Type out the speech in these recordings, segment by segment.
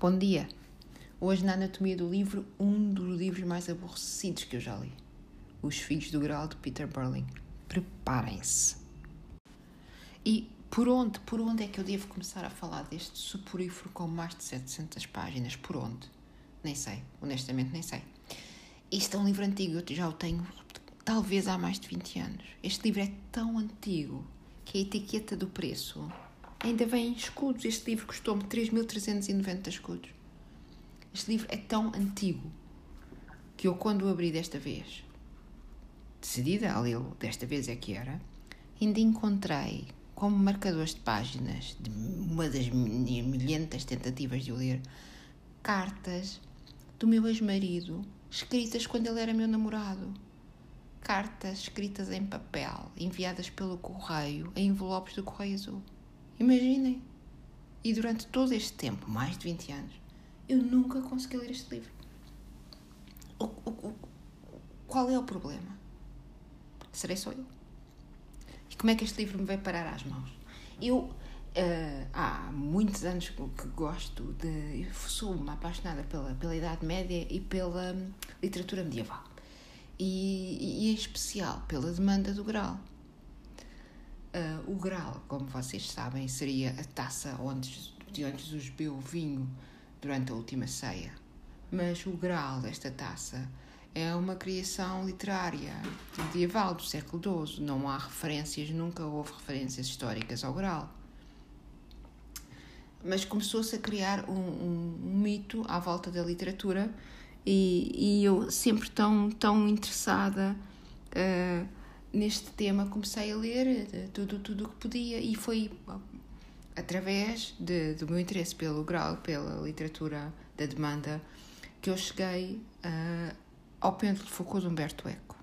Bom dia! Hoje, na Anatomia do Livro, um dos livros mais aborrecidos que eu já li: Os Filhos do Graal de Peter Burling. Preparem-se! E por onde, por onde é que eu devo começar a falar deste suporífero com mais de 700 páginas? Por onde? Nem sei, honestamente nem sei. Isto é um livro antigo, eu já o tenho talvez há mais de 20 anos. Este livro é tão antigo que a etiqueta do preço ainda vem em escudos. Este livro custou-me 3.390 escudos. Este livro é tão antigo que eu, quando o abri desta vez, decidida a lê-lo, desta vez é que era, ainda encontrei como marcadores de páginas de uma das milhentas tentativas de o ler, cartas do meu ex-marido, escritas quando ele era meu namorado. Cartas escritas em papel, enviadas pelo correio, em envelopes do Correio Azul. Imaginem! E durante todo este tempo, mais de 20 anos, eu nunca consegui ler este livro. O, o, o, qual é o problema? Serei só eu. E como é que este livro me veio parar às mãos? Eu Uh, há muitos anos que gosto de. sou uma apaixonada pela, pela Idade Média e pela hum, literatura medieval. E, e, em especial pela demanda do Graal. Uh, o Graal, como vocês sabem, seria a taça onde, de onde Jesus bebeu o vinho durante a última ceia. Mas o Graal desta taça é uma criação literária medieval do século XII. Não há referências, nunca houve referências históricas ao Graal mas começou-se a criar um, um, um, mito à volta da literatura e, e eu sempre tão, tão interessada uh, neste tema comecei a ler uh, tudo tudo o que podia e foi através de, do meu interesse pelo grau, pela literatura da demanda que eu cheguei uh, ao Pêndulo Foucault de Humberto Eco.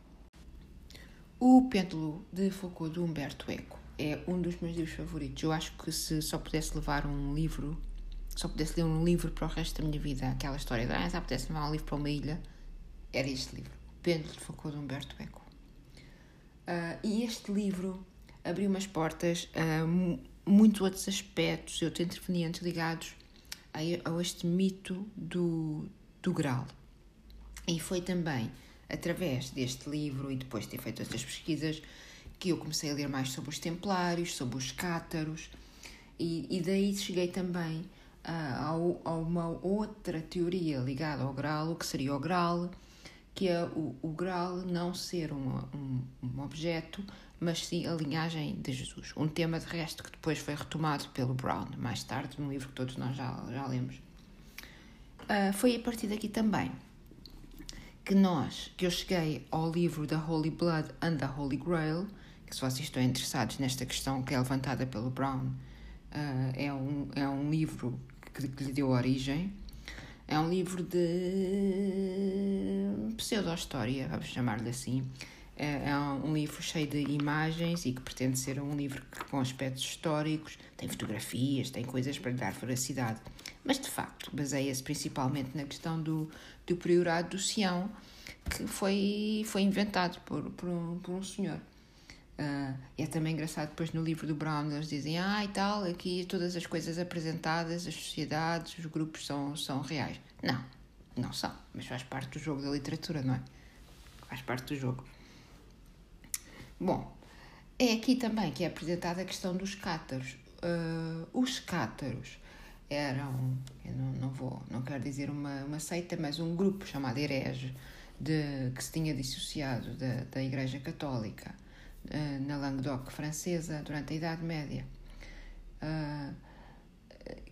O Pêndulo de Foucault de Humberto Eco é um dos meus livros favoritos. Eu acho que se só pudesse levar um livro, só pudesse ler um livro para o resto da minha vida, aquela história de ah, pudesse levar um livro para uma ilha, era este livro, Pêndulo de Foucault de Humberto Eco. Uh, e este livro abriu umas portas a muitos outros aspectos, outros intervenientes ligados a, a este mito do, do Graal. E foi também através deste livro e depois de ter feito outras pesquisas que eu comecei a ler mais sobre os templários, sobre os cátaros, e, e daí cheguei também a, a, uma outra teoria ligada ao Graal, que seria o Graal, que é o, o Graal não ser um, um objeto, mas sim a linhagem de Jesus. Um tema, de resto, que depois foi retomado pelo Brown, mais tarde, num livro que todos nós já, já lemos. Uh, foi a partir daqui também que nós, que eu cheguei ao livro da Holy Blood and the Holy Grail, que se vocês estão interessados nesta questão que é levantada pelo Brown, uh, é, um, é um livro que, que lhe deu origem. É um livro de pseudo-história, vamos chamar-lhe assim. É, é um livro cheio de imagens e que pretende ser um livro com aspectos históricos, tem fotografias, tem coisas para lhe dar veracidade. Mas, de facto, baseia-se principalmente na questão do, do priorado do Sião, que foi, foi inventado por, por, um, por um senhor. Uh, é também engraçado depois no livro do Brown eles dizem ah e tal, aqui todas as coisas apresentadas, as sociedades, os grupos são, são reais. Não, não são, mas faz parte do jogo da literatura, não é? Faz parte do jogo. Bom, é aqui também que é apresentada a questão dos cátaros. Uh, os cátaros eram, eu não, não vou, não quero dizer uma, uma seita, mas um grupo chamado herege de, que se tinha dissociado da, da Igreja Católica na Languedoc francesa durante a Idade Média, uh,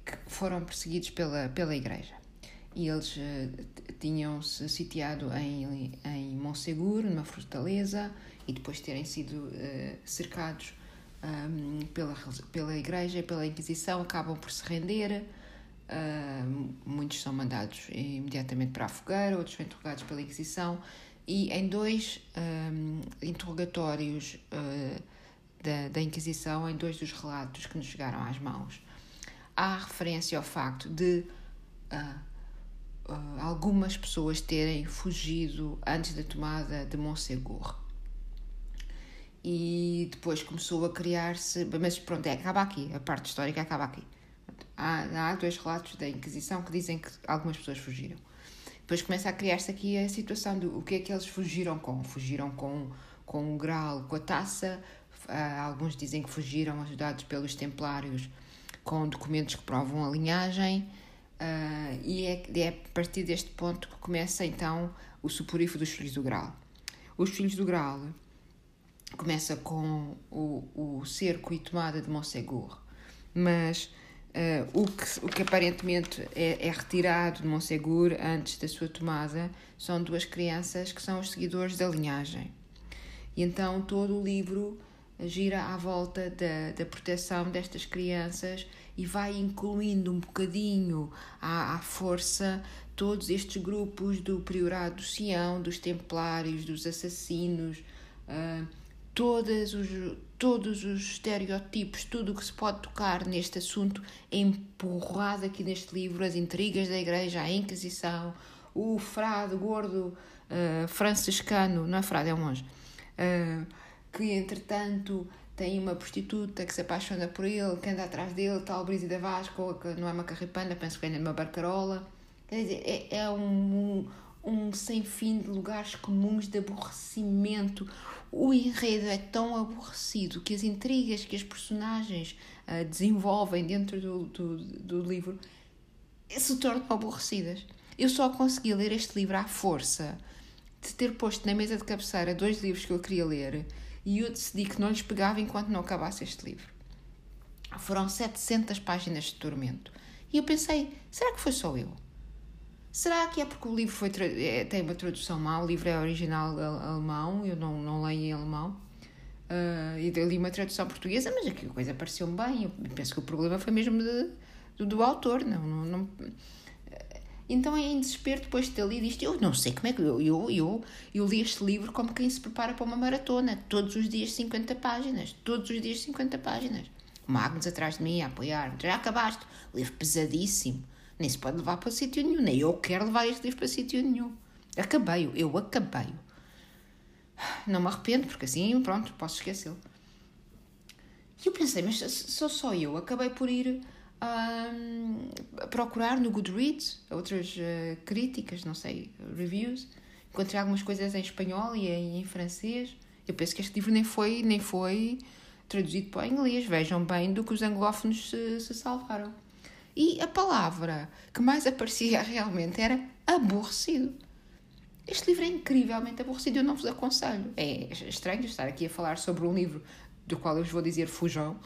que foram perseguidos pela, pela Igreja. E eles uh, tinham-se sitiado em, em Montsegur, numa fortaleza, e depois de terem sido cercados pela, pela Igreja e pela Inquisição, acabam por se render. Muitos são mandados imediatamente para a fogueira, outros são interrogados pela Inquisição e em dois um, interrogatórios uh, da, da Inquisição, em dois dos relatos que nos chegaram às mãos, há referência ao facto de uh, uh, algumas pessoas terem fugido antes da tomada de Montsegur. E depois começou a criar-se. Mas pronto, é, acaba aqui, a parte histórica acaba aqui. há, há dois relatos da Inquisição que dizem que algumas pessoas fugiram. Depois começa a criar-se aqui a situação do o que é que eles fugiram com. Fugiram com, com o grau, com a taça, uh, alguns dizem que fugiram ajudados pelos templários com documentos que provam a linhagem, uh, e é, é a partir deste ponto que começa então o suporífero dos Filhos do Graal. Os Filhos do Graal começa com o, o cerco e tomada de Monsegur, mas uh, o, que, o que aparentemente é, é retirado de Monsegur antes da sua tomada são duas crianças que são os seguidores da linhagem. E então todo o livro gira à volta da, da proteção destas crianças e vai incluindo um bocadinho à, à força todos estes grupos do Priorado do Sião, dos Templários, dos assassinos, uh, todos, os, todos os estereotipos, tudo o que se pode tocar neste assunto é empurrado aqui neste livro, as intrigas da Igreja, a Inquisição, o frade gordo uh, franciscano, não é frade, é um monge, uh, que entretanto tem uma prostituta que se apaixona por ele, que anda atrás dele, tal Brígida Vasco, que não é uma carripana, penso que é uma barcarola. Quer dizer, é, é um, um, um sem fim de lugares comuns de aborrecimento. O enredo é tão aborrecido que as intrigas que as personagens uh, desenvolvem dentro do, do, do livro se tornam aborrecidas. Eu só consegui ler este livro à força de ter posto na mesa de cabeceira dois livros que eu queria ler e eu decidi que não lhes pegava enquanto não acabasse este livro. Foram 700 páginas de tormento. E eu pensei, será que foi só eu? Será que é porque o livro foi é, tem uma tradução má? O livro é original alemão, eu não, não leio em alemão. Uh, e li uma tradução portuguesa, mas aqui a coisa pareceu-me bem. Eu penso que o problema foi mesmo de, do, do autor, não, não, não então, em desespero, depois de ter lido isto, eu não sei como é que eu, eu, eu, eu li este livro como quem se prepara para uma maratona, todos os dias 50 páginas, todos os dias 50 páginas. O Magnus atrás de mim a apoiar-me, já acabaste, livro pesadíssimo, nem se pode levar para sítio nenhum, nem eu quero levar este livro para sítio nenhum. Acabei-o, eu acabei-o. Não me arrependo, porque assim, pronto, posso esquecê-lo. E eu pensei, mas sou só eu, acabei por ir um, procurar no Goodreads outras uh, críticas, não sei, reviews. Encontrei algumas coisas em espanhol e em, em, francês. Eu penso que este livro nem foi, nem foi traduzido para o inglês. Vejam bem do que os anglófonos se, se salvaram. E a palavra que mais aparecia realmente era aborrecido. Este livro é incrivelmente aborrecido, eu não vos aconselho. É estranho estar aqui a falar sobre um livro do qual eu vos vou dizer fujam,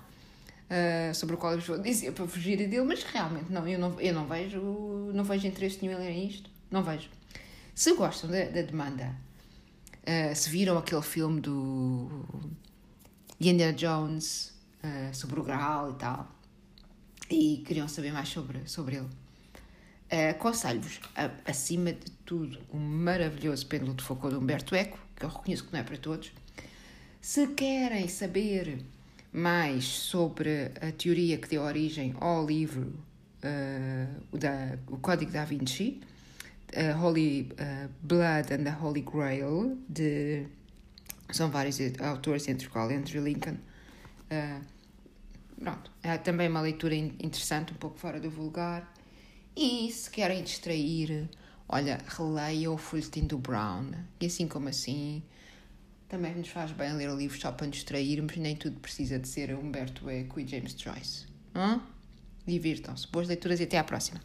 uh, sobre o qual eu vou dizer para fugir dele, mas realmente não, eu não, eu não vejo não vejo interesse nenhum em ler isto, não vejo. Se gostam da, da demanda, uh, se viram aquele filme do Indiana Jones uh, sobre o Graal e tal, e queriam saber mais sobre, sobre ele, uh, aconselho-vos, acima de tudo, o um maravilhoso Pêndulo de Foucault de Humberto Eco, que eu reconheço que não é para todos. Se querem saber mais sobre a teoria que deu origem ao livro uh, da, o Código da Vinci, uh, Holy uh, Blood and the Holy Grail, de, são vários autores, entre os quais Andrew Lincoln. Uh, pronto, é também uma leitura interessante, um pouco fora do vulgar. E se querem distrair, olha, releia o Folhetim do Brown, e assim como assim também nos faz bem ler livros só para nos distrairmos, nem tudo precisa de ser Humberto Eco e James Joyce. Divirtam-se. Boas leituras e até à próxima.